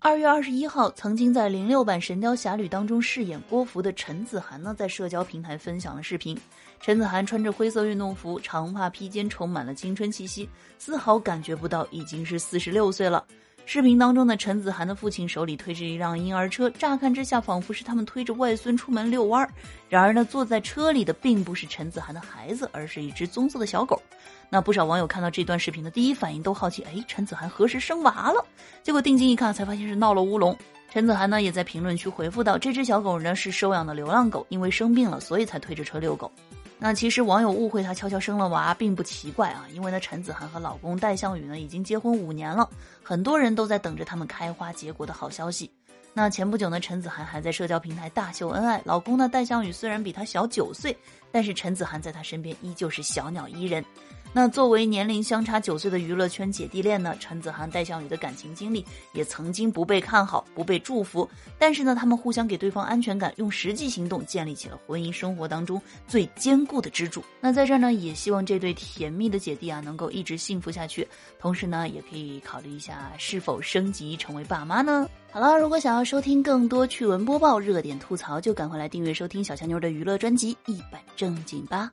二月二十一号，曾经在零六版《神雕侠侣》当中饰演郭芙的陈子涵呢，在社交平台分享了视频。陈子涵穿着灰色运动服，长发披肩，充满了青春气息，丝毫感觉不到已经是四十六岁了。视频当中的陈子涵的父亲手里推着一辆婴儿车，乍看之下仿佛是他们推着外孙出门遛弯儿。然而呢，坐在车里的并不是陈子涵的孩子，而是一只棕色的小狗。那不少网友看到这段视频的第一反应都好奇，哎，陈子涵何时生娃了？结果定睛一看，才发现是闹了乌龙。陈子涵呢也在评论区回复到：“这只小狗呢是收养的流浪狗，因为生病了，所以才推着车遛狗。”那其实网友误会她悄悄生了娃并不奇怪啊，因为呢陈子涵和老公戴向宇呢已经结婚五年了，很多人都在等着他们开花结果的好消息。那前不久呢，陈子涵还在社交平台大秀恩爱，老公呢戴向宇虽然比她小九岁，但是陈子涵在她身边依旧是小鸟依人。那作为年龄相差九岁的娱乐圈姐弟恋呢，陈子涵、戴向宇的感情经历也曾经不被看好、不被祝福，但是呢，他们互相给对方安全感，用实际行动建立起了婚姻生活当中最坚固的支柱。那在这儿呢，也希望这对甜蜜的姐弟啊，能够一直幸福下去。同时呢，也可以考虑一下是否升级成为爸妈呢？好了，如果想要收听更多趣闻播报、热点吐槽，就赶快来订阅收听小强妞的娱乐专辑《一本正经》吧。